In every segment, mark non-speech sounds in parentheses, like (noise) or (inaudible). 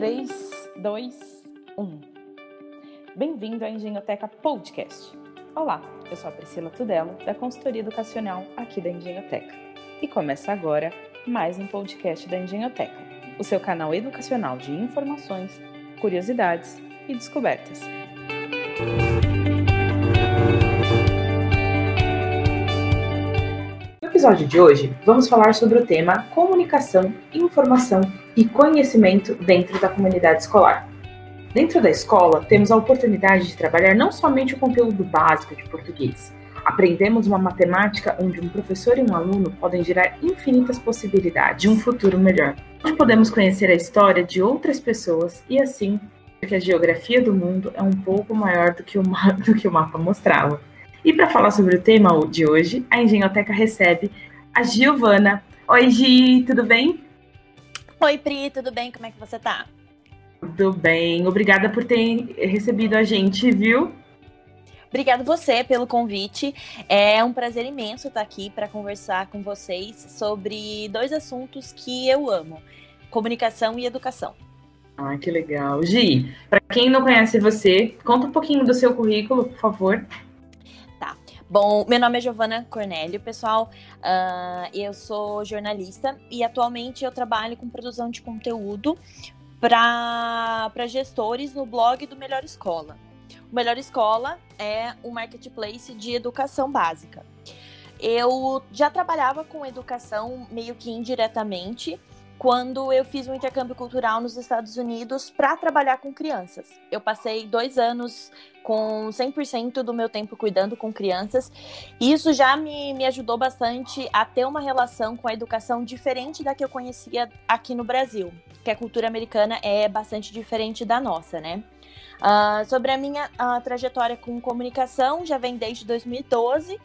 3, 2, 1. Bem-vindo à Engenhoteca Podcast. Olá, eu sou a Priscila Tudelo, da consultoria educacional aqui da Engenhoteca. E começa agora mais um podcast da Engenhoteca, o seu canal educacional de informações, curiosidades e descobertas. No episódio de hoje, vamos falar sobre o tema comunicação, informação e conhecimento dentro da comunidade escolar. Dentro da escola, temos a oportunidade de trabalhar não somente o conteúdo básico de português. Aprendemos uma matemática onde um professor e um aluno podem gerar infinitas possibilidades de um futuro melhor. Onde podemos conhecer a história de outras pessoas e assim que a geografia do mundo é um pouco maior do que o, (laughs) do que o mapa mostrava. E para falar sobre o tema de hoje, a Engenhoteca recebe a Giovana. Oi, Gi, tudo bem? Oi, Pri, tudo bem? Como é que você tá? Tudo bem. Obrigada por ter recebido a gente, viu? Obrigada você pelo convite. É um prazer imenso estar aqui para conversar com vocês sobre dois assuntos que eu amo: comunicação e educação. Ah, que legal. Gi, para quem não conhece você, conta um pouquinho do seu currículo, por favor. Bom, meu nome é Giovana Cornélio, pessoal. Uh, eu sou jornalista e atualmente eu trabalho com produção de conteúdo para gestores no blog do Melhor Escola. O Melhor Escola é um marketplace de educação básica. Eu já trabalhava com educação meio que indiretamente quando eu fiz um intercâmbio cultural nos Estados Unidos para trabalhar com crianças. Eu passei dois anos com 100% do meu tempo cuidando com crianças, e isso já me, me ajudou bastante a ter uma relação com a educação diferente da que eu conhecia aqui no Brasil, que a cultura americana é bastante diferente da nossa, né? Uh, sobre a minha uh, trajetória com comunicação, já vem desde 2012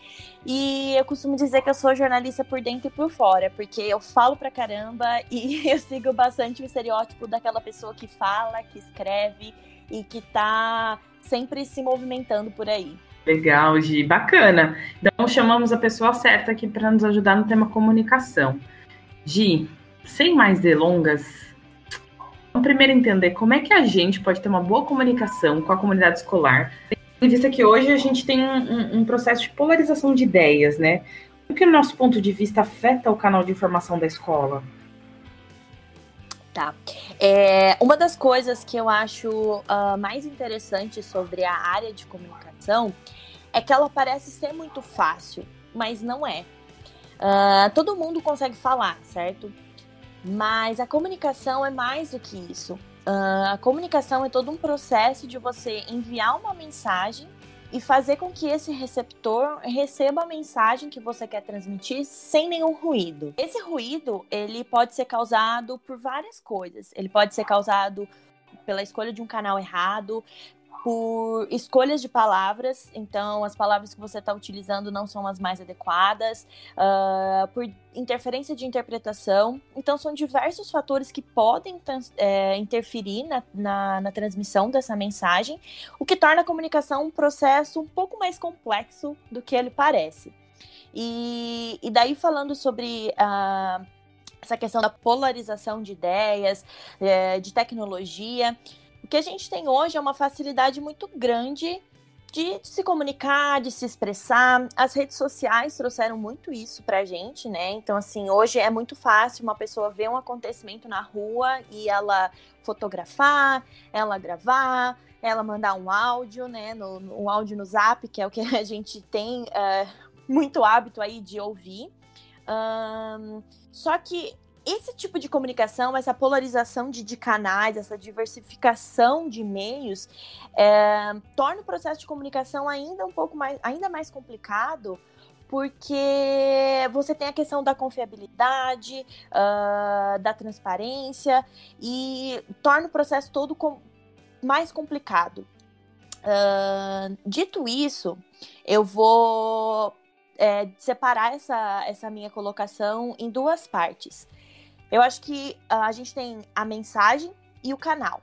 e eu costumo dizer que eu sou jornalista por dentro e por fora, porque eu falo pra caramba (laughs) e eu sigo bastante o estereótipo daquela pessoa que fala, que escreve e que tá sempre se movimentando por aí. Legal, Gi, bacana. Então chamamos a pessoa certa aqui para nos ajudar no tema comunicação. Gi, sem mais delongas, primeiro entender como é que a gente pode ter uma boa comunicação com a comunidade escolar, em vista que hoje a gente tem um, um processo de polarização de ideias, né? O que, o nosso ponto de vista, afeta o canal de informação da escola? Tá. É, uma das coisas que eu acho uh, mais interessante sobre a área de comunicação é que ela parece ser muito fácil, mas não é. Uh, todo mundo consegue falar, certo? Mas a comunicação é mais do que isso. Uh, a comunicação é todo um processo de você enviar uma mensagem e fazer com que esse receptor receba a mensagem que você quer transmitir sem nenhum ruído. Esse ruído, ele pode ser causado por várias coisas. Ele pode ser causado pela escolha de um canal errado, por escolhas de palavras, então as palavras que você está utilizando não são as mais adequadas, uh, por interferência de interpretação. Então, são diversos fatores que podem é, interferir na, na, na, transmissão dessa mensagem, o que torna a comunicação um processo um pouco mais complexo do que ele parece. E, e daí, falando sobre. Uh, essa questão da polarização de ideias, é, de tecnologia. O que a gente tem hoje é uma facilidade muito grande de, se comunicar, de se expressar. As redes sociais trouxeram muito isso pra gente, né? Então, assim, hoje é muito fácil uma pessoa ver um acontecimento na rua e ela fotografar, ela gravar, ela mandar um áudio, né? No, um áudio no zap, que é o que a (laughs) gente tem uh, muito hábito aí de ouvir. Um, só que esse tipo de comunicação, essa polarização de, de canais, essa diversificação de meios, é, torna o processo de comunicação ainda um pouco mais, ainda mais complicado, porque você tem a questão da confiabilidade, uh, da transparência e torna o processo todo com, mais complicado. Uh, dito isso, eu vou é, separar essa, essa minha colocação em duas partes. Eu acho que uh, a gente tem a mensagem e o canal.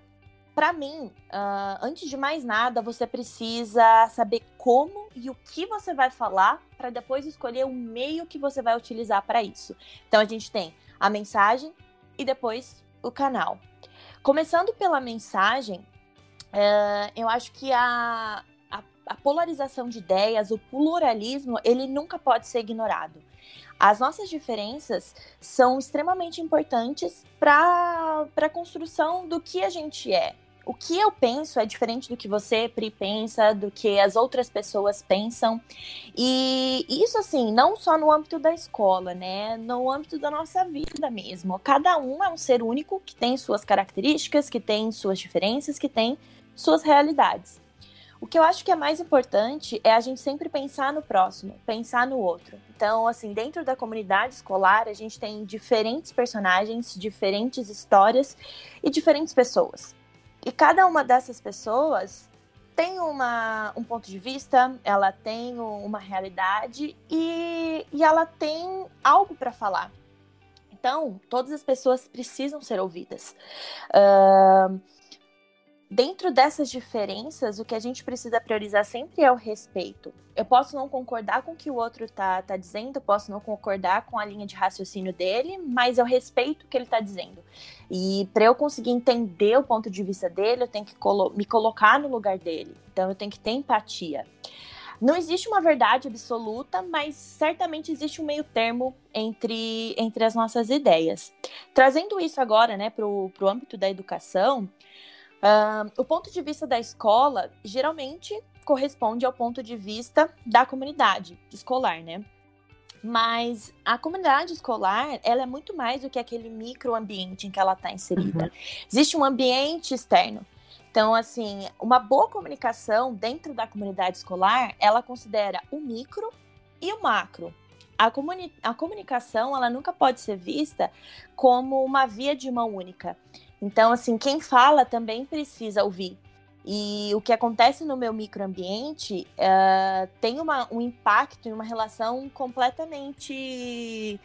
Para mim, uh, antes de mais nada, você precisa saber como e o que você vai falar para depois escolher o meio que você vai utilizar para isso. Então, a gente tem a mensagem e depois o canal. Começando pela mensagem, uh, eu acho que a, a, polarização de ideias, o pluralismo, ele nunca pode ser ignorado. As nossas diferenças são extremamente importantes para a construção do que a gente é. O que eu penso é diferente do que você, Pri, pensa, do que as outras pessoas pensam. E isso, assim, não só no âmbito da escola, né? No âmbito da nossa vida mesmo. Cada um é um ser único que tem suas características, que tem suas diferenças, que tem suas realidades. O que eu acho que é mais importante é a gente sempre pensar no próximo, pensar no outro. Então, assim, dentro da comunidade escolar, a gente tem diferentes personagens, diferentes histórias e diferentes pessoas. E cada uma dessas pessoas tem uma, um ponto de vista, ela tem uma realidade e, e ela tem algo para falar. Então, todas as pessoas precisam ser ouvidas. Uh, dentro dessas diferenças, o que a gente precisa priorizar sempre é o respeito. Eu posso não concordar com o que o outro tá, tá dizendo, eu posso não concordar com a linha de raciocínio dele, mas eu respeito o que ele tá dizendo. E para eu conseguir entender o ponto de vista dele, eu tenho que colo me colocar no lugar dele. Então eu tenho que ter empatia. Não existe uma verdade absoluta, mas certamente existe um meio termo entre, entre as nossas ideias. Trazendo isso agora né, para o âmbito da educação, Uh, o ponto de vista da escola geralmente corresponde ao ponto de vista da comunidade escolar, né? Mas a comunidade escolar, ela é muito mais do que aquele microambiente em que ela está inserida. Uhum. Existe um ambiente externo. Então, assim, uma boa comunicação dentro da comunidade escolar, ela considera o micro e o macro. A, comuni a comunicação, ela nunca pode ser vista como uma via de mão única. Então, assim, quem fala também precisa ouvir. E o que acontece no meu microambiente uh, tem uma, um impacto e uma relação completamente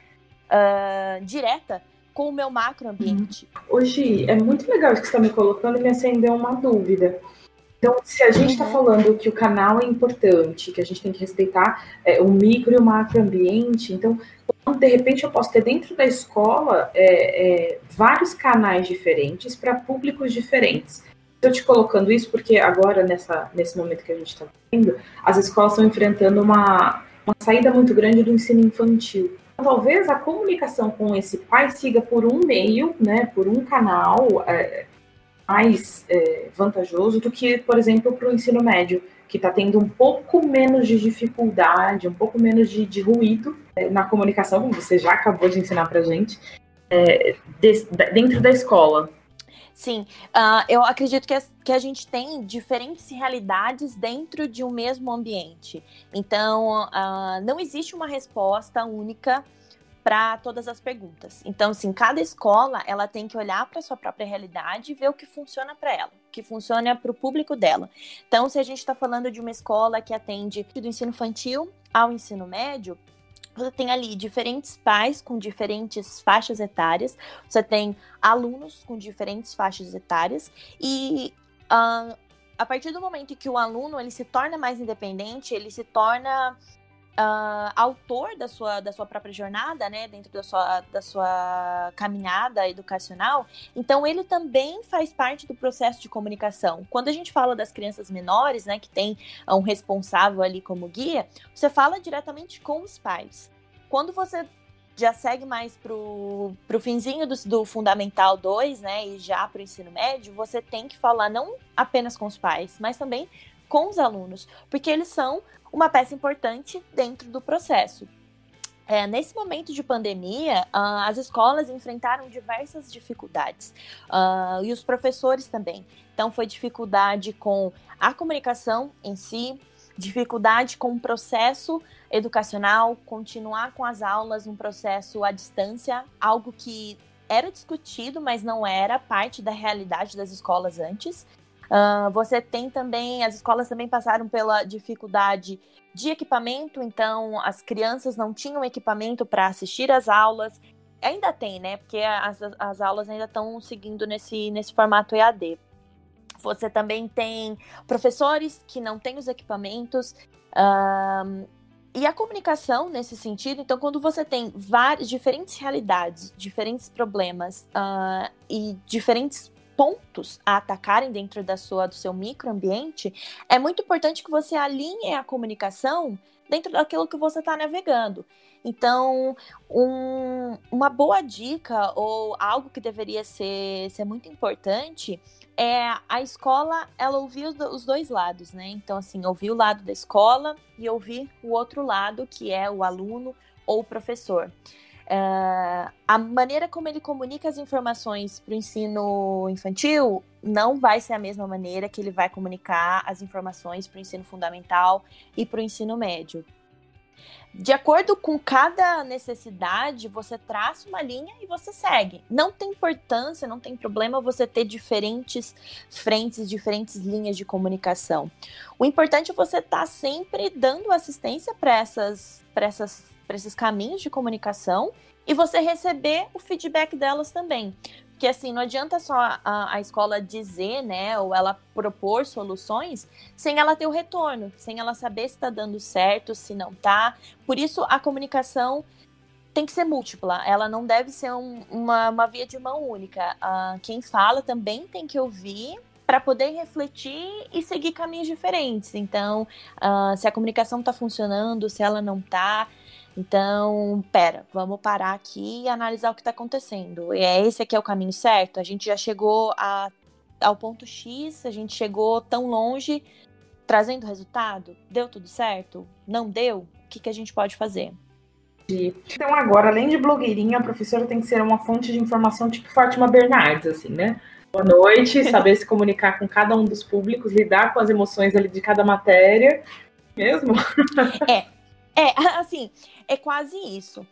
uh, direta com o meu macroambiente. Hoje é muito legal isso que você está me colocando e me acendeu uma dúvida. Então, se a gente está uhum. falando que o canal é importante, que a gente tem que respeitar é, o micro e o macroambiente, então então, de repente, eu posso ter dentro da escola é, é, vários canais diferentes para públicos diferentes. Estou te colocando isso porque agora, nessa, nesse momento que a gente está vendo, as escolas estão enfrentando uma, uma saída muito grande do ensino infantil. Então, talvez a comunicação com esse pai siga por um meio, né, por um canal é, mais é, vantajoso do que, por exemplo, para o ensino médio que está tendo um pouco menos de dificuldade, um pouco menos de, de ruído é, na comunicação, como você já acabou de ensinar para gente, é, de, dentro da escola. Sim, uh, eu acredito que a, que a gente tem diferentes realidades dentro de um mesmo ambiente. Então, uh, não existe uma resposta única para todas as perguntas. Então, assim, cada escola ela tem que olhar para sua própria realidade e ver o que funciona para ela, que funciona para o público dela. Então, se a gente está falando de uma escola que atende do ensino infantil ao ensino médio, você tem ali diferentes pais com diferentes faixas etárias, você tem alunos com diferentes faixas etárias e uh, a partir do momento que o aluno ele se torna mais independente, ele se torna uh, autor da sua, da sua própria jornada, né, dentro da sua, da sua caminhada educacional, então ele também faz parte do processo de comunicação. Quando a gente fala das crianças menores, né, que tem um responsável ali como guia, você fala diretamente com os pais. Quando você já segue mais pro, pro finzinho do, do Fundamental 2, né, e já pro ensino médio, você tem que falar não apenas com os pais, mas também com os alunos, porque eles são uma peça importante dentro do processo. É, nesse momento de pandemia, uh, as escolas enfrentaram diversas dificuldades uh, e os professores também. Então, foi dificuldade com a comunicação em si, dificuldade com o processo educacional, continuar com as aulas, um processo à distância, algo que era discutido, mas não era parte da realidade das escolas antes. Uh, você tem também, as escolas também passaram pela dificuldade de equipamento, então as crianças não tinham equipamento para assistir às aulas. Ainda tem, né? Porque as, as aulas ainda estão seguindo nesse, nesse formato EAD. Você também tem professores que não têm os equipamentos. Uh, e a comunicação nesse sentido, então, quando você tem várias diferentes realidades, diferentes problemas uh, e diferentes pontos a atacarem dentro da sua, do seu microambiente, é muito importante que você alinhe a comunicação dentro daquilo que você está navegando. Então, um, uma boa dica ou algo que deveria ser, ser muito importante é a escola, ela ouvir os dois lados, né? Então, assim, ouvir o lado da escola e ouvir o outro lado, que é o aluno ou o professor. Uh, a maneira como ele comunica as informações para o ensino infantil não vai ser a mesma maneira que ele vai comunicar as informações para o ensino fundamental e para o ensino médio. De acordo com cada necessidade, você traça uma linha e você segue. Não tem importância, não tem problema você ter diferentes frentes, diferentes linhas de comunicação. O importante é você estar tá sempre dando assistência para essas, essas, esses caminhos de comunicação e você receber o feedback delas também. Porque assim, não adianta só a, a escola dizer, né, ou ela propor soluções sem ela ter o retorno, sem ela saber se está dando certo, se não tá. Por isso a comunicação tem que ser múltipla, ela não deve ser um, uma, uma via de mão única. Uh, quem fala também tem que ouvir para poder refletir e seguir caminhos diferentes. Então, uh, se a comunicação está funcionando, se ela não está, então, pera, vamos parar aqui e analisar o que está acontecendo. E é esse aqui é o caminho certo? A gente já chegou a, ao ponto X, a gente chegou tão longe, trazendo resultado? Deu tudo certo? Não deu? O que, que a gente pode fazer? Então, agora, além de blogueirinha, a professora tem que ser uma fonte de informação tipo Fátima Bernardes, assim, né? Boa noite, (laughs) saber se comunicar com cada um dos públicos, lidar com as emoções ali de cada matéria. Mesmo? É, é, (laughs) assim, é quase isso.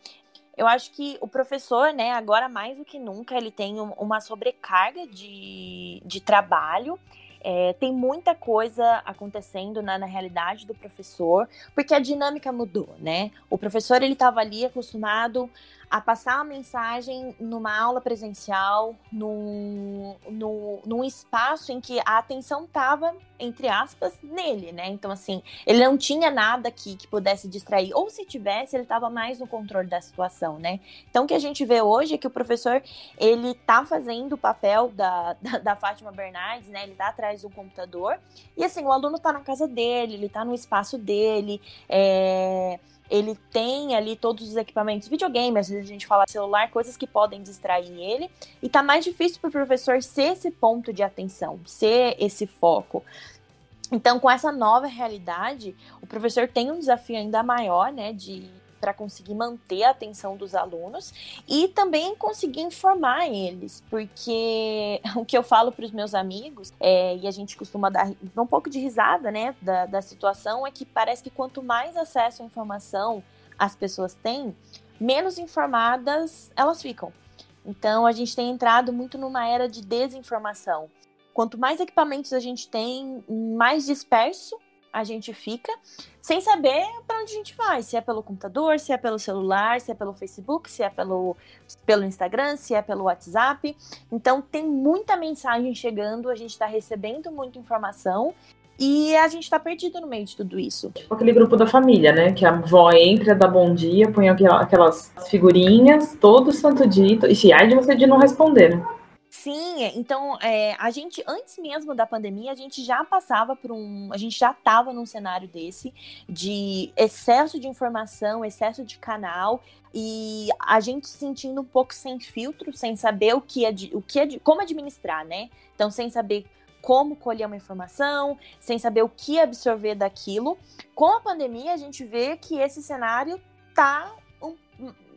Eu acho que o professor, né, agora mais do que nunca, ele tem uma sobrecarga de, de trabalho. É, tem muita coisa acontecendo na, na, realidade do professor, porque a dinâmica mudou, né? O professor ele estava ali acostumado a passar uma mensagem numa aula presencial, num, num, num espaço em que a atenção estava, entre aspas, nele, né? Então, assim, ele não tinha nada que, que pudesse distrair, ou se tivesse, ele estava mais no controle da situação, né? Então, o que a gente vê hoje é que o professor, ele tá fazendo o papel da, da, da Fátima Bernardes, né? Ele tá atrás do computador, e assim, o aluno tá na casa dele, ele tá no espaço dele, é ele tem ali todos os equipamentos, videogame, às vezes a gente fala celular, coisas que podem distrair ele, e tá mais difícil para o professor ser esse ponto de atenção, ser esse foco. Então, com essa nova realidade, o professor tem um desafio ainda maior, né, de para conseguir manter a atenção dos alunos e também conseguir informar eles, porque (laughs) o que eu falo para os meus amigos, é, e a gente costuma dar um pouco de risada né, da, da situação, é que parece que quanto mais acesso à informação as pessoas têm, menos informadas elas ficam. Então a gente tem entrado muito numa era de desinformação. Quanto mais equipamentos a gente tem, mais disperso a gente fica sem saber para onde a gente vai, se é pelo computador, se é pelo celular, se é pelo Facebook, se é pelo, pelo Instagram, se é pelo WhatsApp. Então tem muita mensagem chegando, a gente está recebendo muita informação e a gente está perdido no meio de tudo isso. Tipo aquele grupo da família, né? Que a avó entra, dá bom dia, põe aquelas figurinhas todo santo dia. E se ai de você de não responder, né? Sim, então é, a gente, antes mesmo da pandemia, a gente já passava por um. A gente já estava num cenário desse, de excesso de informação, excesso de canal, e a gente se sentindo um pouco sem filtro, sem saber o que é o que é como administrar, né? Então, sem saber como colher uma informação, sem saber o que absorver daquilo. Com a pandemia, a gente vê que esse cenário tá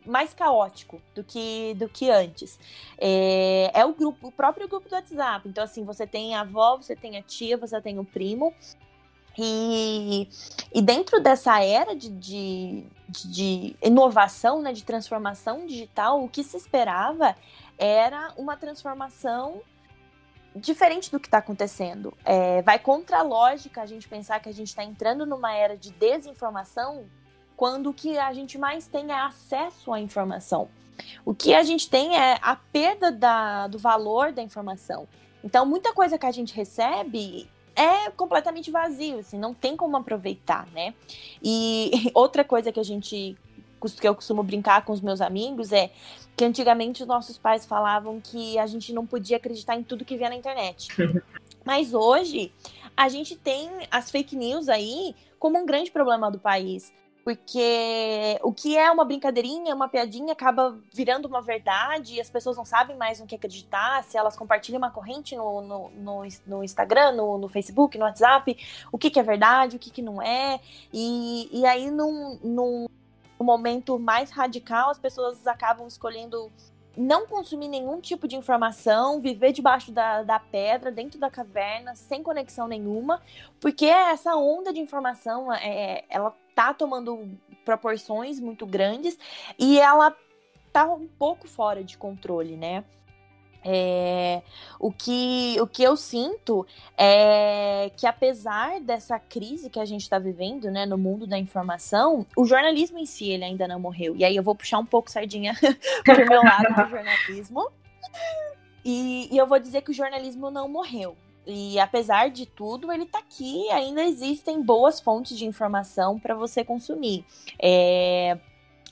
mais caótico do que, do que antes. É, é o grupo, o próprio grupo do WhatsApp. Então, assim, você tem a avó, você tem a tia, você tem o primo. E, e dentro dessa era de, de, de inovação, né, de transformação digital, o que se esperava era uma transformação diferente do que está acontecendo. É, vai contra a lógica a gente pensar que a gente está entrando numa era de desinformação quando o que a gente mais tem é acesso à informação. O que a gente tem é a perda da, do valor da informação. Então, muita coisa que a gente recebe é completamente vazio, assim, não tem como aproveitar, né? E (laughs) outra coisa que a gente que eu costumo brincar com os meus amigos é que antigamente os nossos pais falavam que a gente não podia acreditar em tudo que via na internet. (laughs) Mas hoje a gente tem as fake news aí como um grande problema do país. Porque o que é uma brincadeirinha, uma piadinha, acaba virando uma verdade e as pessoas não sabem mais no que acreditar. Se elas compartilham uma corrente no, no, no, no Instagram, no, no, Facebook, no WhatsApp, o que, que é verdade, o que, que não é. E, e aí, num, num momento mais radical, as pessoas acabam escolhendo não consumir nenhum tipo de informação, viver debaixo da, da pedra, dentro da caverna, sem conexão nenhuma, porque essa onda de informação, é, ela tá tomando proporções muito grandes e ela tá um pouco fora de controle, né? É, o, que, o que eu sinto é que, apesar dessa crise que a gente está vivendo né, no mundo da informação, o jornalismo em si ele ainda não morreu. E aí eu vou puxar um pouco sardinha (laughs) pro meu lado do jornalismo. E, e eu vou dizer que o jornalismo não morreu. E apesar de tudo, ele está aqui. Ainda existem boas fontes de informação para você consumir. É,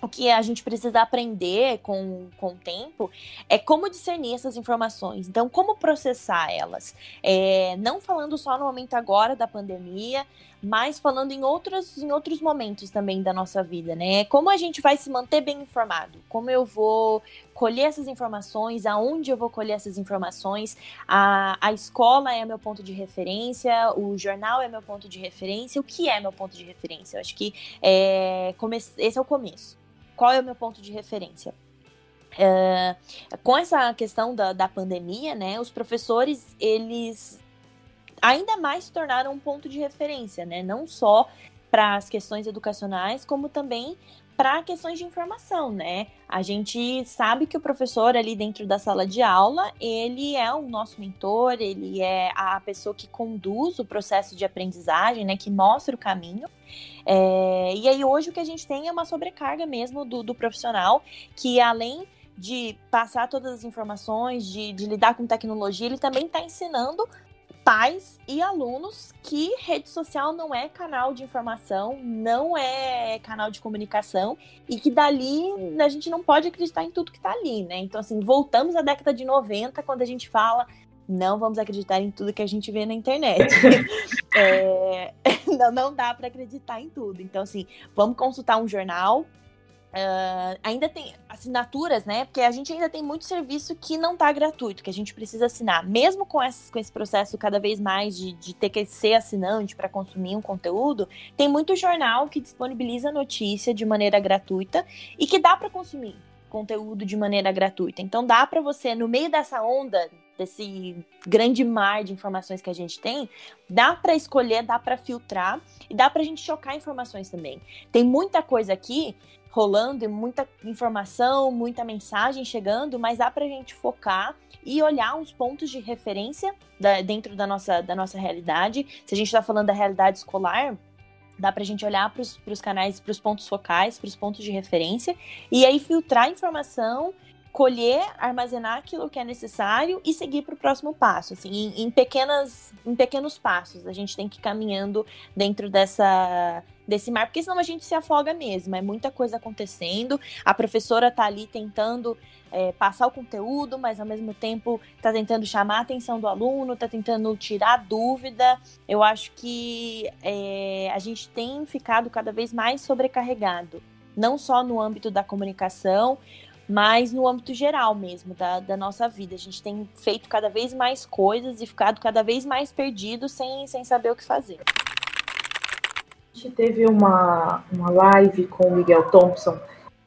o que a gente precisa aprender com, com o tempo é como discernir essas informações. Então, como processar elas. É, não falando só no momento agora da pandemia, mas falando em outros, em outros momentos também da nossa vida, né? Como a gente vai se manter bem informado? Como eu vou colher essas informações? Aonde eu vou colher essas informações? A, a escola é meu ponto de referência, o jornal é meu ponto de referência. O que é meu ponto de referência? Eu acho que é, esse é o começo qual é o meu ponto de referência? É, com essa questão da, da pandemia, né, os professores, eles ainda mais se tornaram um ponto de referência, né, não só para as questões educacionais, como também para questões de informação, né? A gente sabe que o professor ali dentro da sala de aula, ele é o nosso mentor, ele é a pessoa que conduz o processo de aprendizagem, né? Que mostra o caminho. É, e aí hoje o que a gente tem é uma sobrecarga mesmo do, do profissional, que além de passar todas as informações, de, de lidar com tecnologia, ele também está ensinando pais e alunos que rede social não é canal de informação, não é canal de comunicação e que dali a gente não pode acreditar em tudo que está ali, né? Então, assim, voltamos à década de 90 quando a gente fala não vamos acreditar em tudo que a gente vê na internet. (laughs) é, (laughs) não, não dá para acreditar em tudo. Então, assim, vamos consultar um jornal, Uh, ainda tem assinaturas, né? Porque a gente ainda tem muito serviço que não está gratuito, que a gente precisa assinar. Mesmo com, esse, com esse processo cada vez mais de, de ter que ser assinante para consumir um conteúdo, tem muito jornal que disponibiliza notícia de maneira gratuita e que dá para consumir conteúdo de maneira gratuita. Então dá para você, no meio dessa onda, desse grande mar de informações que a gente tem, dá para escolher, dá para filtrar e dá para a gente chocar informações também. Tem muita coisa aqui rolando e muita informação, muita mensagem chegando, mas dá para a gente focar e olhar uns pontos de referência da, dentro da nossa, da nossa realidade. Se a gente está falando da realidade escolar, dá para a gente olhar para os canais, para os pontos focais, para os pontos de referência, e aí filtrar informação, colher, armazenar aquilo que é necessário e seguir para o próximo passo. Assim, em, em, pequenas, em pequenos passos, a gente tem que ir caminhando dentro dessa desse mar, porque senão a gente se afoga mesmo. É muita coisa acontecendo. A professora tá ali tentando é, passar o conteúdo, mas ao mesmo tempo tá tentando chamar a atenção do aluno, tá tentando tirar dúvida. Eu acho que é, a gente tem ficado cada vez mais sobrecarregado, não só no âmbito da comunicação, mas no âmbito geral mesmo da, da nossa vida. A gente tem feito cada vez mais coisas e ficado cada vez mais perdido sem, sem saber o que fazer gente teve uma, uma live com o Miguel Thompson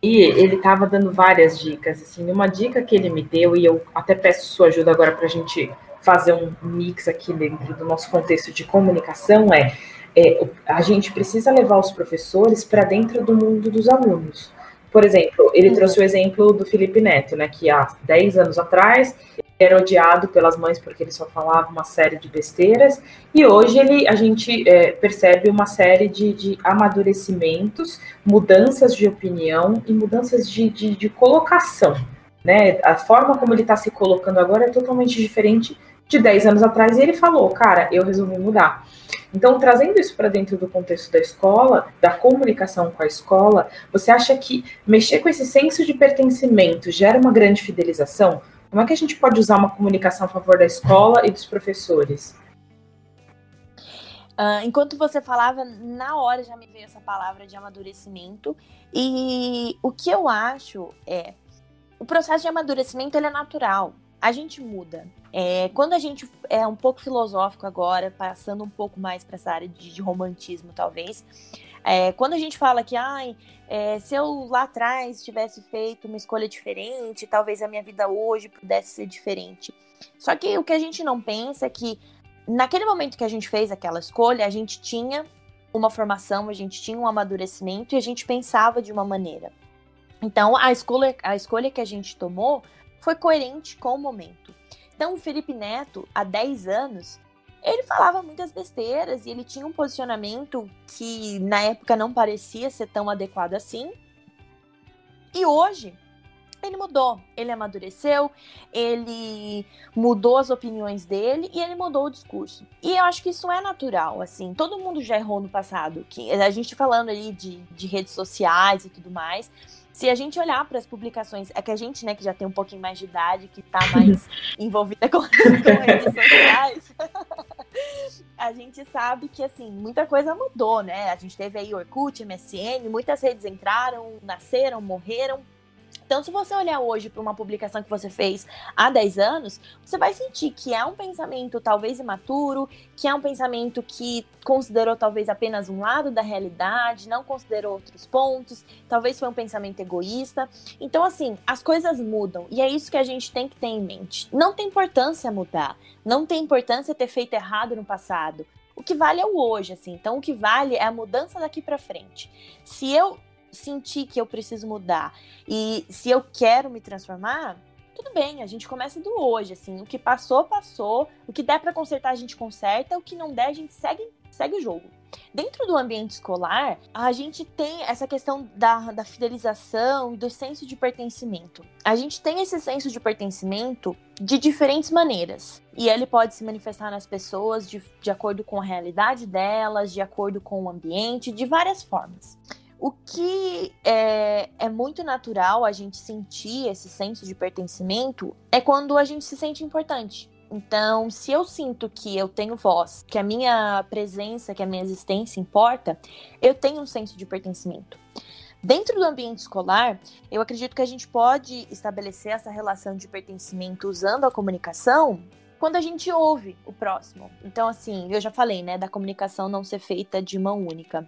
e ele estava dando várias dicas. Assim, uma dica que ele me deu, e eu até peço sua ajuda agora para a gente fazer um mix aqui dentro do nosso contexto de comunicação, é, é a gente precisa levar os professores para dentro do mundo dos alunos. Por exemplo, ele uhum. trouxe o exemplo do Felipe Neto, né, que há 10 anos atrás era odiado pelas mães porque ele só falava uma série de besteiras, e hoje ele, a gente é, percebe uma série de, de, amadurecimentos, mudanças de opinião e mudanças de, de, de colocação. Né? A forma como ele está se colocando agora é totalmente diferente de 10 anos atrás e ele falou, cara, eu resolvi mudar. Então, trazendo isso para dentro do contexto da escola, da comunicação com a escola, você acha que mexer com esse senso de pertencimento gera uma grande fidelização? Como é que a gente pode usar uma comunicação a favor da escola e dos professores? Uh, enquanto você falava, na hora já me veio essa palavra de amadurecimento. E o que eu acho é o processo de amadurecimento ele é natural. A gente muda. É, quando a gente é um pouco filosófico agora, passando um pouco mais para essa área de, de romantismo, talvez, é, quando a gente fala que, ai, é, se eu lá atrás tivesse feito uma escolha diferente, talvez a minha vida hoje pudesse ser diferente. Só que o que a gente não pensa é que naquele momento que a gente fez aquela escolha, a gente tinha uma formação, a gente tinha um amadurecimento e a gente pensava de uma maneira. Então, a escolha, a escolha que a gente tomou foi coerente com o momento. Então, o Felipe Neto, há 10 anos, ele falava muitas besteiras e ele tinha um posicionamento que na época não parecia ser tão adequado assim. E hoje, ele mudou, ele amadureceu, ele mudou as opiniões dele e ele mudou o discurso. E eu acho que isso é natural, assim, todo mundo já errou no passado, que a gente falando ali de, de redes sociais e tudo mais, se a gente olhar para as publicações, é que a gente, né, que já tem um pouquinho mais de idade, que está mais (laughs) envolvida com, (laughs) com redes sociais, (laughs) a gente sabe que, assim, muita coisa mudou, né? A gente teve aí Orkut, MSN, muitas redes entraram, nasceram, morreram, então, se você olhar hoje para uma publicação que você fez há 10 anos, você vai sentir que é um pensamento talvez imaturo, que é um pensamento que considerou talvez apenas um lado da realidade, não considerou outros pontos, talvez foi um pensamento egoísta. Então, assim, as coisas mudam e é isso que a gente tem que ter em mente. Não tem importância mudar, não tem importância ter feito errado no passado. O que vale é o hoje, assim. Então, o que vale é a mudança daqui para frente. Se eu sentir que eu preciso mudar e se eu quero me transformar, tudo bem, a gente começa do hoje, assim, o que passou, passou, o que der para consertar, a gente conserta, o que não der, a gente segue, segue o jogo. Dentro do ambiente escolar, a gente tem essa questão da, da fidelização e do senso de pertencimento. A gente tem esse senso de pertencimento de diferentes maneiras. E ele pode se manifestar nas pessoas de, de acordo com a realidade delas, de acordo com o ambiente, de várias formas. O que é, é, muito natural a gente sentir esse senso de pertencimento é quando a gente se sente importante. Então, se eu sinto que eu tenho voz, que a minha presença, que a minha existência importa, eu tenho um senso de pertencimento. Dentro do ambiente escolar, eu acredito que a gente pode estabelecer essa relação de pertencimento usando a comunicação quando a gente ouve o próximo. Então, assim, eu já falei, né, da comunicação não ser feita de mão única.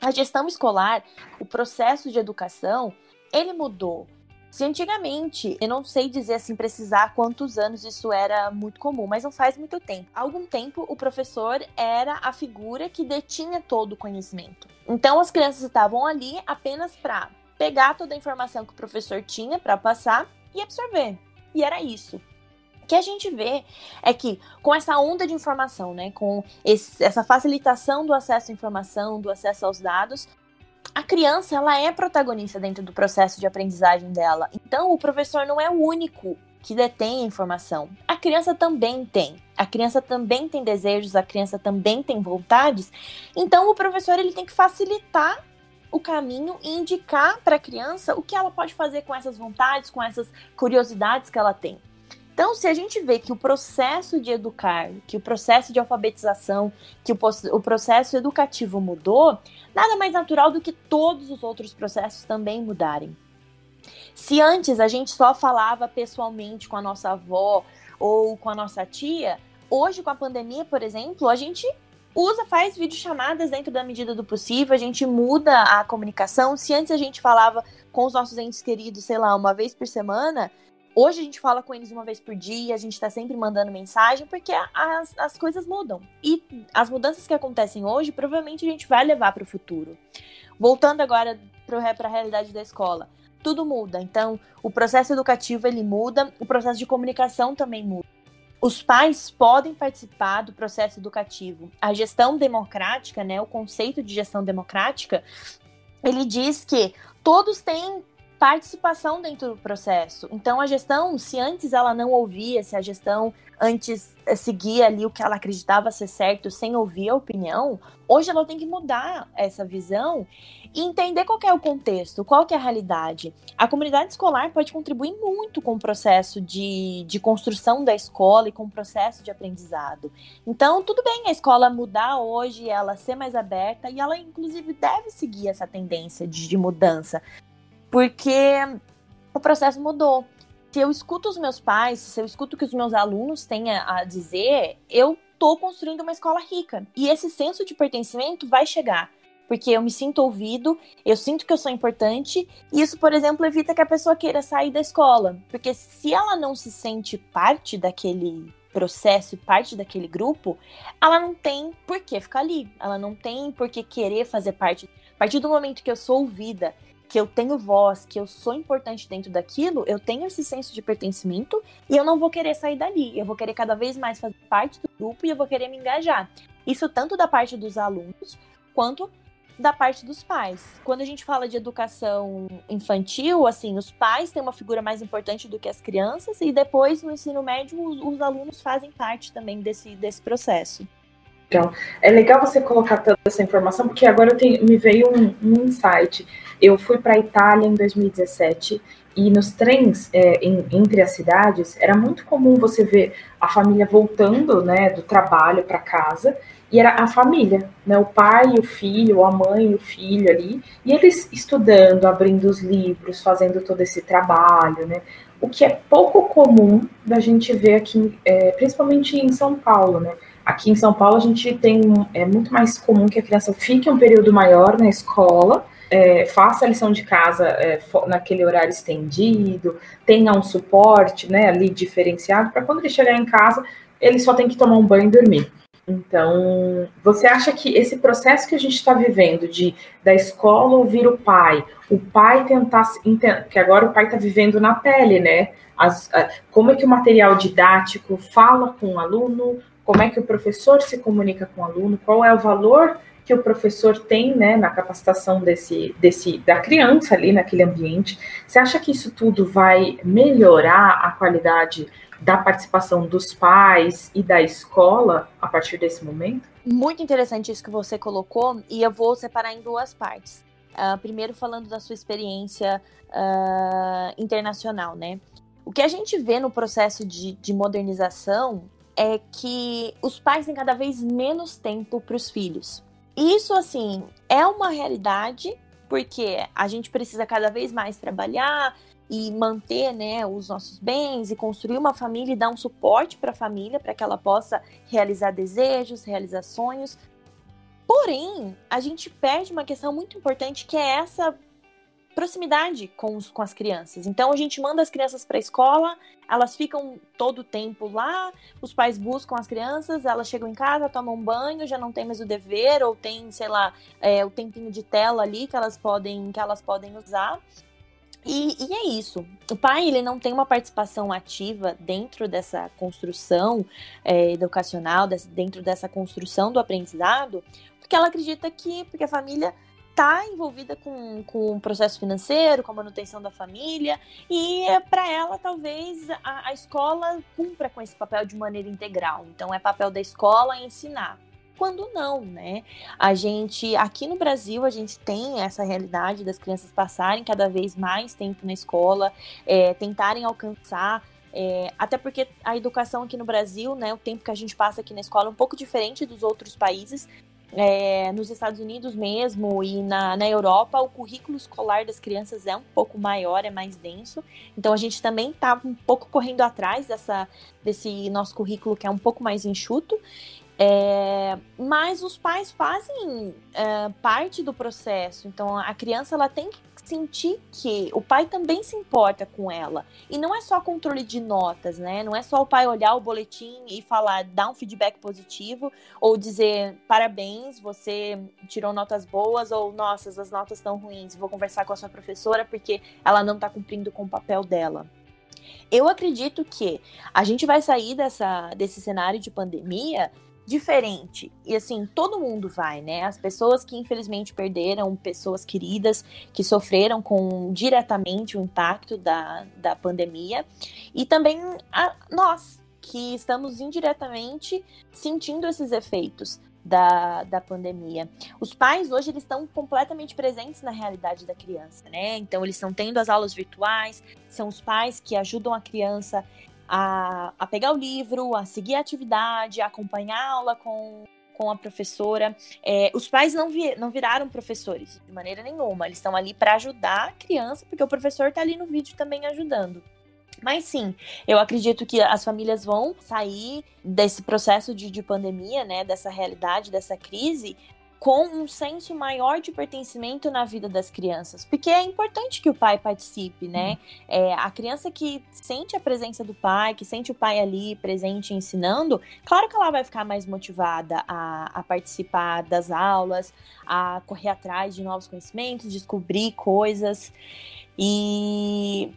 A gestão escolar, o processo de educação, ele mudou. Se antigamente, eu não sei dizer assim, precisar quantos anos isso era muito comum, mas não faz muito tempo. Há algum tempo, o professor era a figura que detinha todo o conhecimento. Então, as crianças estavam ali apenas para pegar toda a informação que o professor tinha para passar e absorver. E era isso que a gente vê é que com essa onda de informação, né, com esse, essa facilitação do acesso à informação, do acesso aos dados, a criança ela é protagonista dentro do processo de aprendizagem dela. Então o professor não é o único que detém a informação. A criança também tem. A criança também tem desejos, a criança também tem vontades. Então o professor ele tem que facilitar o caminho e indicar para a criança o que ela pode fazer com essas vontades, com essas curiosidades que ela tem. Então, se a gente vê que o processo de educar, que o processo de alfabetização, que o, o processo educativo mudou, nada mais natural do que todos os outros processos também mudarem. Se antes a gente só falava pessoalmente com a nossa avó ou com a nossa tia, hoje com a pandemia, por exemplo, a gente usa, faz videochamadas dentro da medida do possível, a gente muda a comunicação. Se antes a gente falava com os nossos entes queridos, sei lá, uma vez por semana, Hoje a gente fala com eles uma vez por dia, a gente tá sempre mandando mensagem, porque as, as coisas mudam. E as mudanças que acontecem hoje, provavelmente a gente vai levar para o futuro. Voltando agora para a realidade da escola. Tudo muda. Então, o processo educativo ele muda, o processo de comunicação também muda. Os pais podem participar do processo educativo. A gestão democrática, né, o conceito de gestão democrática, ele diz que todos têm participação dentro do processo. Então, a gestão, se antes ela não ouvia, se a gestão antes eh, seguia ali o que ela acreditava ser certo sem ouvir a opinião, hoje ela tem que mudar essa visão e entender qual é o contexto, qual é a realidade. A comunidade escolar pode contribuir muito com o processo de, de construção da escola e com o processo de aprendizado. Então, tudo bem a escola mudar hoje, ela ser mais aberta, e ela, inclusive, deve seguir essa tendência de, de mudança, porque o processo mudou. Se eu escuto os meus pais, se eu escuto o que os meus alunos têm a, dizer, eu estou construindo uma escola rica. E esse senso de pertencimento vai chegar porque eu me sinto ouvido, eu sinto que eu sou importante, e isso, por exemplo, evita que a pessoa queira sair da escola, porque se ela não se sente parte daquele processo e parte daquele grupo, ela não tem por que ficar ali, ela não tem por que querer fazer parte. A partir do momento que eu sou ouvida, que eu tenho voz, que eu sou importante dentro daquilo, eu tenho esse senso de pertencimento e eu não vou querer sair dali. Eu vou querer cada vez mais fazer parte do grupo e eu vou querer me engajar. Isso tanto da parte dos alunos quanto da parte dos pais. Quando a gente fala de educação infantil, assim, os pais têm uma figura mais importante do que as crianças, e depois no ensino médio os, os alunos fazem parte também desse, desse processo. Então, é legal você colocar toda essa informação, porque agora tenho, me veio um, um insight. Eu fui para a Itália em 2017 e nos trens é, em, entre as cidades era muito comum você ver a família voltando né, do trabalho para casa e era a família, né? O pai, o filho, a mãe, o filho ali, e eles estudando, abrindo os livros, fazendo todo esse trabalho, né? O que é pouco comum da gente ver aqui, é, principalmente em São Paulo, né? Aqui em São Paulo a gente tem é muito mais comum que a criança fique um período maior na escola, é, faça a lição de casa é, naquele horário estendido, tenha um suporte, né, ali diferenciado para quando ele chegar em casa ele só tem que tomar um banho e dormir. Então, você acha que esse processo que a gente está vivendo de da escola ouvir o pai, o pai tentar que agora o pai está vivendo na pele, né? As, como é que o material didático fala com o aluno, como é que o professor se comunica com o aluno, qual é o valor que o professor tem, né, na capacitação desse, desse da criança ali naquele ambiente. Você acha que isso tudo vai melhorar a qualidade da participação dos pais e da escola a partir desse momento? Muito interessante isso que você colocou, e eu vou separar em duas partes. Uh, primeiro, falando da sua experiência uh, internacional, né? O que a gente vê no processo de, de modernização é que os pais têm cada vez menos tempo para os filhos. Isso, assim, é uma realidade, porque a gente precisa cada vez mais trabalhar, e manter né, os nossos bens e construir uma família e dar um suporte para a família para que ela possa realizar desejos, realizar sonhos. Porém, a gente perde uma questão muito importante que é essa proximidade com, os, com as crianças. Então a gente manda as crianças para a escola, elas ficam todo o tempo lá, os pais buscam as crianças, elas chegam em casa, tomam um banho, já não tem mais o dever, ou tem, sei lá, é, o tempinho de tela ali que elas podem, que elas podem usar. E, e, é isso. O pai ele não tem uma participação ativa dentro dessa construção é, educacional, desse, dentro dessa construção do aprendizado, porque ela acredita que, porque a família está envolvida com, com o processo financeiro, com a manutenção da família, e para ela talvez a, a escola cumpra com esse papel de maneira integral. Então é papel da escola ensinar quando não, né? A gente, aqui no Brasil, a gente tem essa realidade das crianças passarem cada vez mais tempo na escola, é, tentarem alcançar é, até porque a educação aqui no Brasil, né, o tempo que a gente passa aqui na escola é um pouco diferente dos outros países. É, nos Estados Unidos mesmo e na, na Europa, o currículo escolar das crianças é um pouco maior, é mais denso. Então a gente também está um pouco correndo atrás dessa, desse nosso currículo que é um pouco mais enxuto. É, mas os pais fazem é, parte do processo, então a criança ela tem que sentir que o pai também se importa com ela. E não é só controle de notas, né? Não é só o pai olhar o boletim e falar, dar um feedback positivo, ou dizer parabéns, você tirou notas boas, ou nossa, as notas estão ruins, vou conversar com a sua professora porque ela não está cumprindo com o papel dela. Eu acredito que a gente vai sair dessa, desse cenário de pandemia diferente. E assim, todo mundo vai, né? As pessoas que infelizmente perderam pessoas queridas, que sofreram com diretamente o impacto da, da pandemia, e também a, nós, que estamos indiretamente sentindo esses efeitos da, da pandemia. Os pais hoje eles estão completamente presentes na realidade da criança, né? Então eles estão tendo as aulas virtuais, são os pais que ajudam a criança a, a pegar o livro, a seguir a atividade, a acompanhar a aula com, com a professora. É, os pais não, vi, não viraram professores de maneira nenhuma, eles estão ali para ajudar a criança, porque o professor está ali no vídeo também ajudando. Mas sim, eu acredito que as famílias vão sair desse processo de, de pandemia, né, dessa realidade, dessa crise, com um senso maior de pertencimento na vida das crianças, porque é importante que o pai participe, né? Uhum. É, a criança que sente a presença do pai, que sente o pai ali presente ensinando, claro que ela vai ficar mais motivada a, a participar das aulas, a correr atrás de novos conhecimentos, descobrir coisas. E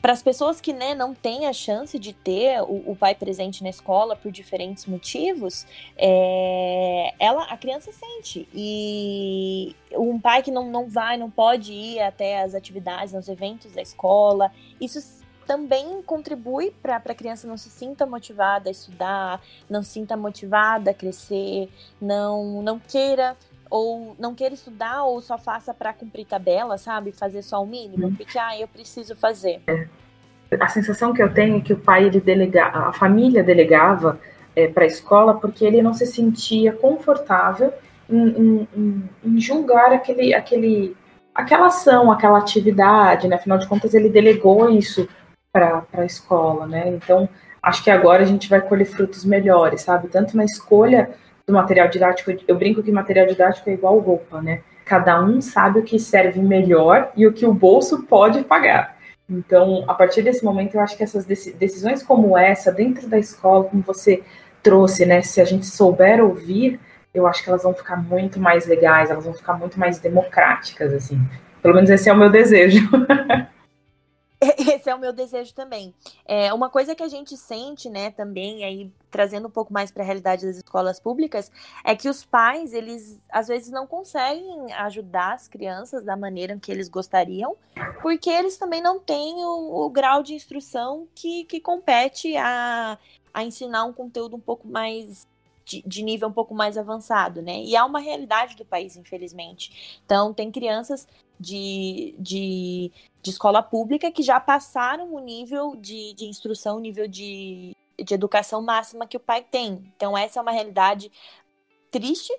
para as pessoas que né, não têm a chance de ter o, o pai presente na escola por diferentes motivos, é, ela, a criança sente. E um pai que não, não vai, não pode ir até as atividades, nos eventos da escola, isso também contribui para a criança não se sinta motivada a estudar, não se sinta motivada a crescer, não, não queira ou não queira estudar ou só faça para cumprir tabela, sabe? Fazer só o mínimo, uhum. porque ah, eu preciso fazer. É. A sensação que eu tenho é que o pai ele delega, a família delegava é, para a escola porque ele não se sentia confortável em, em, em, em julgar aquele, aquele, aquela ação, aquela atividade, né? Afinal de contas, ele delegou isso para a escola, né? Então, acho que agora a gente vai colher frutos melhores, sabe? Tanto na escolha do material didático, eu brinco que material didático é igual roupa, né? Cada um sabe o que serve melhor e o que o bolso pode pagar. Então, a partir desse momento, eu acho que essas decisões como essa, dentro da escola, como você trouxe, né? Se a gente souber ouvir, eu acho que elas vão ficar muito mais legais, elas vão ficar muito mais democráticas, assim. Pelo menos esse é o meu desejo. (laughs) (laughs) Esse é o meu desejo também. É, uma coisa que a gente sente, né, também, aí trazendo um pouco mais para a realidade das escolas públicas, é que os pais, eles às vezes não conseguem ajudar as crianças da maneira que eles gostariam, porque eles também não têm o, o grau de instrução que, que compete a, a ensinar um conteúdo um pouco mais de, de, nível um pouco mais avançado, né? E é uma realidade do país, infelizmente. Então, tem crianças de, de de escola pública que já passaram o nível de, de instrução, o nível de, de educação máxima que o pai tem. Então, essa é uma realidade triste,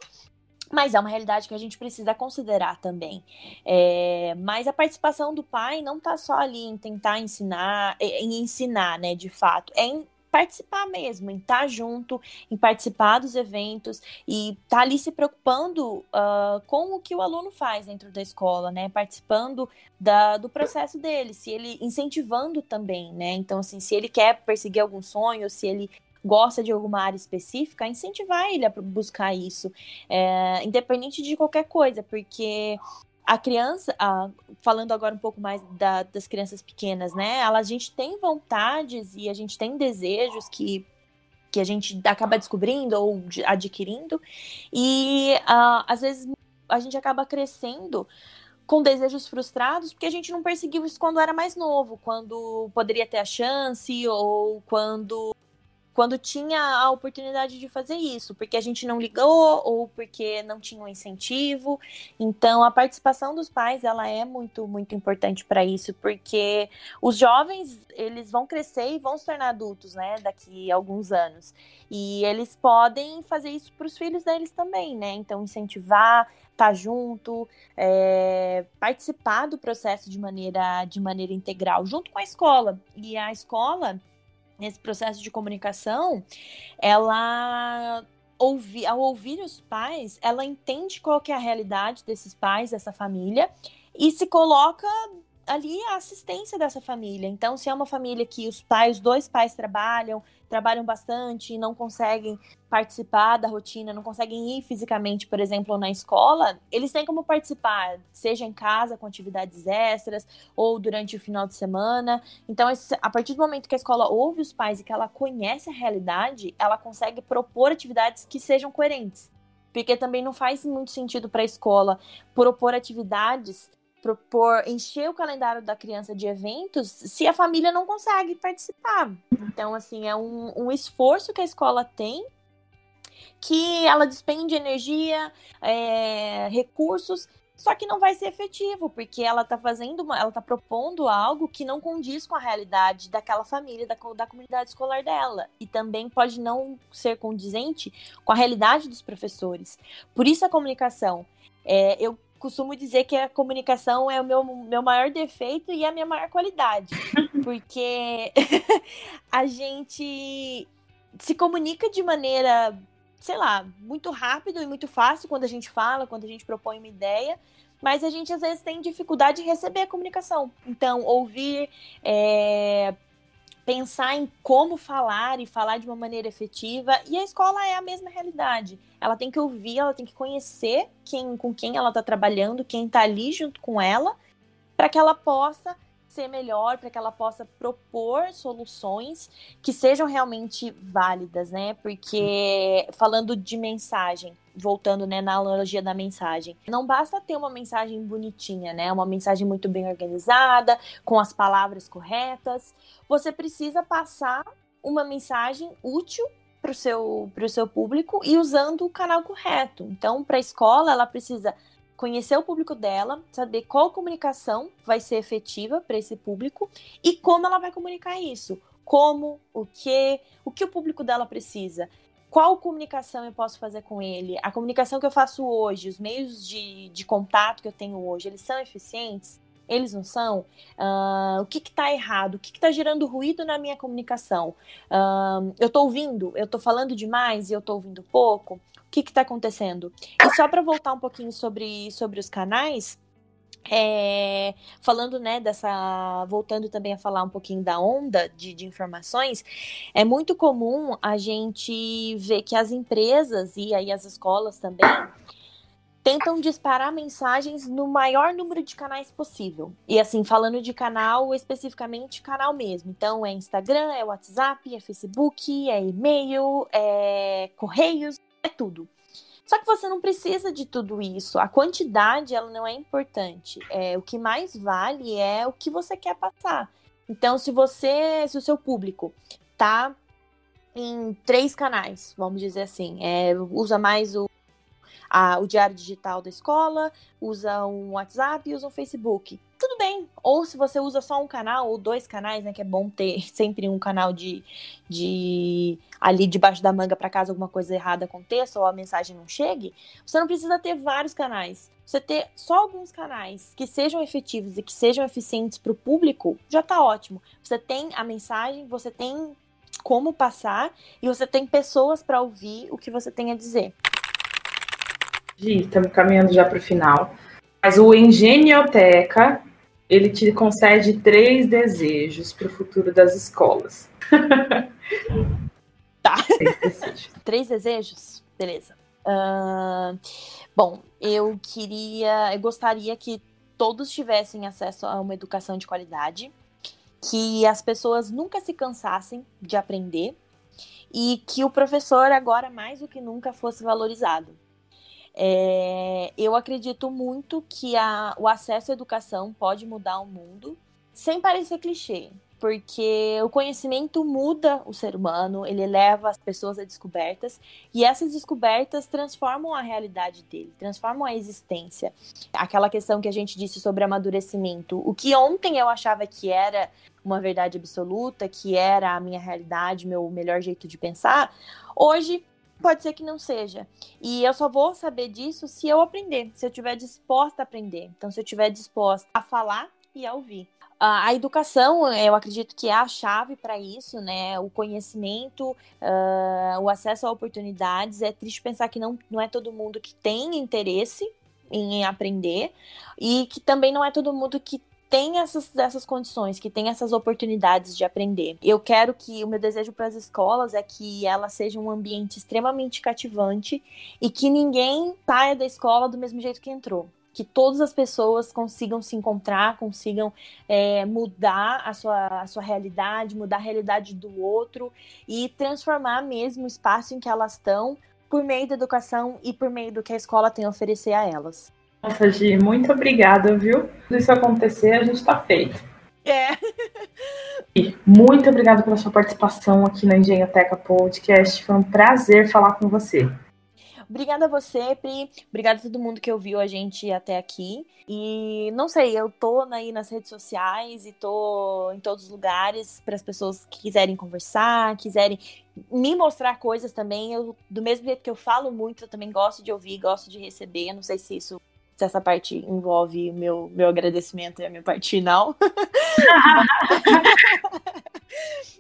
mas é uma realidade que a gente precisa considerar também. É, mas a participação do pai não está só ali em tentar ensinar, em ensinar, né, de fato, é em participar mesmo, em estar tá junto, em participar dos eventos e estar tá ali se preocupando uh, com o que o aluno faz dentro da escola, né? Participando da, do processo dele, se ele incentivando também, né? Então, assim, se ele quer perseguir algum sonho, se ele gosta de alguma área específica, incentivar ele a buscar isso, é, independente de qualquer coisa, porque a criança, falando agora um pouco mais da, das crianças pequenas, né? A gente tem vontades e a gente tem desejos que, que a gente acaba descobrindo ou adquirindo, e ah, às vezes a gente acaba crescendo com desejos frustrados porque a gente não perseguiu isso quando era mais novo, quando poderia ter a chance ou quando quando tinha a oportunidade de fazer isso, porque a gente não ligou ou porque não tinha um incentivo. Então, a participação dos pais, ela é muito, muito importante para isso, porque os jovens, eles vão crescer e vão se tornar adultos, né, daqui a alguns anos. E eles podem fazer isso para os filhos deles também, né? Então, incentivar, estar tá junto, é, participar do processo de maneira, de maneira integral, junto com a escola. E a escola nesse processo de comunicação, ela ouvir, ao ouvir os pais, ela entende qual que é a realidade desses pais, dessa família, e se coloca ali a assistência dessa família. Então, se é uma família que os pais, dois pais trabalham, trabalham bastante e não conseguem participar da rotina, não conseguem ir fisicamente, por exemplo, na escola, eles têm como participar, seja em casa com atividades extras ou durante o final de semana. Então, a partir do momento que a escola ouve os pais e que ela conhece a realidade, ela consegue propor atividades que sejam coerentes. Porque também não faz muito sentido para a escola propor atividades propor, encher o calendário da criança de eventos se a família não consegue participar. Então, assim, é um, um esforço que a escola tem que ela despende energia, é, recursos, só que não vai ser efetivo, porque ela está fazendo, uma, ela está propondo algo que não condiz com a realidade daquela família, da, da comunidade escolar dela. E também pode não ser condizente com a realidade dos professores. Por isso a comunicação. É, eu costumo dizer que a comunicação é o meu, meu maior defeito e a minha maior qualidade. (laughs) Porque (laughs) a gente se comunica de maneira, sei lá, muito rápido e muito fácil quando a gente fala, quando a gente propõe uma ideia. Mas a gente às vezes tem dificuldade de receber a comunicação. Então, ouvir, é, pensar em como falar e falar de uma maneira efetiva. E a escola é a mesma realidade. Ela tem que ouvir, ela tem que conhecer quem, com quem ela está trabalhando, quem está ali junto com ela, para que ela possa ser melhor, para que ela possa propor soluções que sejam realmente válidas, né? Porque falando de mensagem, voltando né, na analogia da mensagem, não basta ter uma mensagem bonitinha, né? Uma mensagem muito bem organizada, com as palavras corretas. Você precisa passar uma mensagem útil para o seu, seu público e usando o canal correto. Então, para a escola, ela precisa conhecer o público dela, saber qual comunicação vai ser efetiva para esse público e como ela vai comunicar isso. Como, o que, o que o público dela precisa. Qual comunicação eu posso fazer com ele? A comunicação que eu faço hoje, os meios de, de contato que eu tenho hoje, eles são eficientes? Eles não são? Uh, o que está errado? O que está gerando ruído na minha comunicação? Uh, eu estou ouvindo? Eu estou falando demais e eu estou ouvindo pouco? que está acontecendo? E só para voltar um pouquinho sobre, sobre os canais, é, falando né dessa voltando também a falar um pouquinho da onda de, de, informações é muito comum a gente ver que as empresas e aí as escolas também tentam disparar mensagens no maior número de canais possível e assim falando de canal especificamente canal mesmo então é Instagram é WhatsApp é Facebook é e-mail é correios é tudo. Só que você não precisa de tudo isso. A quantidade ela não é importante. É, o que mais vale é o que você quer passar. Então, se você, se o seu público tá em três canais, vamos dizer assim, é, usa mais o a, o diário digital da escola, usa um WhatsApp e usa um Facebook. Tudo bem. Ou se você usa só um canal ou dois canais, né? Que é bom ter (laughs) sempre um canal de, de ali debaixo da manga para caso alguma coisa errada aconteça ou a mensagem não chegue. Você não precisa ter vários canais. Você ter só alguns canais que sejam efetivos e que sejam eficientes para o público já está ótimo. Você tem a mensagem, você tem como passar e você tem pessoas para ouvir o que você tem a dizer. Gi, estamos caminhando já para o final. Mas o Engenhoteca, ele te concede três desejos para o futuro das escolas. (laughs) tá. três desejos? Beleza. Uh, bom, eu queria, eu gostaria que todos tivessem acesso a uma educação de qualidade, que as pessoas nunca se cansassem de aprender e que o professor agora mais do que nunca fosse valorizado. É, eu acredito muito que a, o acesso à educação pode mudar o mundo, sem parecer clichê, porque o conhecimento muda o ser humano, ele leva as pessoas a descobertas, e essas descobertas transformam a realidade dele, transformam a existência. Aquela questão que a gente disse sobre amadurecimento, o que ontem eu achava que era uma verdade absoluta, que era a minha realidade, meu melhor jeito de pensar, hoje pode ser que não seja. E eu só vou saber disso se eu aprender, se eu estiver disposta a aprender. Então, se eu estiver disposta a falar e a ouvir. A educação, eu acredito que é a chave para isso, né? O conhecimento, uh, o acesso a oportunidades. É triste pensar que não, não é todo mundo que tem interesse em aprender e que também não é todo mundo que tem essas, essas condições, que tem essas oportunidades de aprender. Eu quero que o meu desejo para as escolas é que ela seja um ambiente extremamente cativante e que ninguém saia da escola do mesmo jeito que entrou que todas as pessoas consigam se encontrar, consigam é, mudar a sua, a sua realidade, mudar a realidade do outro e transformar mesmo o espaço em que elas estão por meio da educação e por meio do que a escola tem a oferecer a elas. Nossa, Gi, muito obrigada, viu? Se isso acontecer, a gente está feito. É. E muito obrigada pela sua participação aqui na Engenhoteca Podcast. Foi um prazer falar com você. Obrigada a você, Pri. Obrigada a todo mundo que ouviu a gente até aqui. E não sei, eu tô aí nas redes sociais e tô em todos os lugares para as pessoas que quiserem conversar, quiserem me mostrar coisas também. Eu, do mesmo jeito que eu falo muito, eu também gosto de ouvir, gosto de receber. Não sei se isso se essa parte envolve meu, meu agradecimento e a minha parte final. (laughs)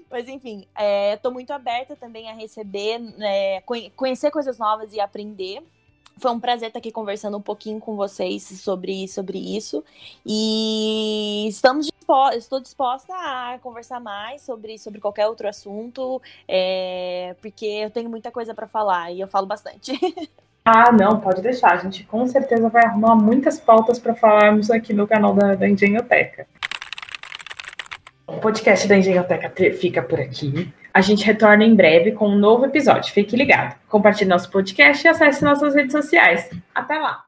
Mas enfim, estou é, muito aberta também a receber, é, conhecer coisas novas e aprender. Foi um prazer estar aqui conversando um pouquinho com vocês sobre, sobre isso. E estamos disposta, estou disposta a conversar mais sobre, sobre qualquer outro assunto, é, porque eu tenho muita coisa para falar e eu falo bastante. (laughs) Ah, não, pode deixar. A gente com certeza vai arrumar muitas pautas para falarmos aqui no canal da, da Engenhoteca. O podcast da Engenhoteca fica por aqui. A gente retorna em breve com um novo episódio. Fique ligado. Compartilhe nosso podcast e acesse nossas redes sociais. Até lá!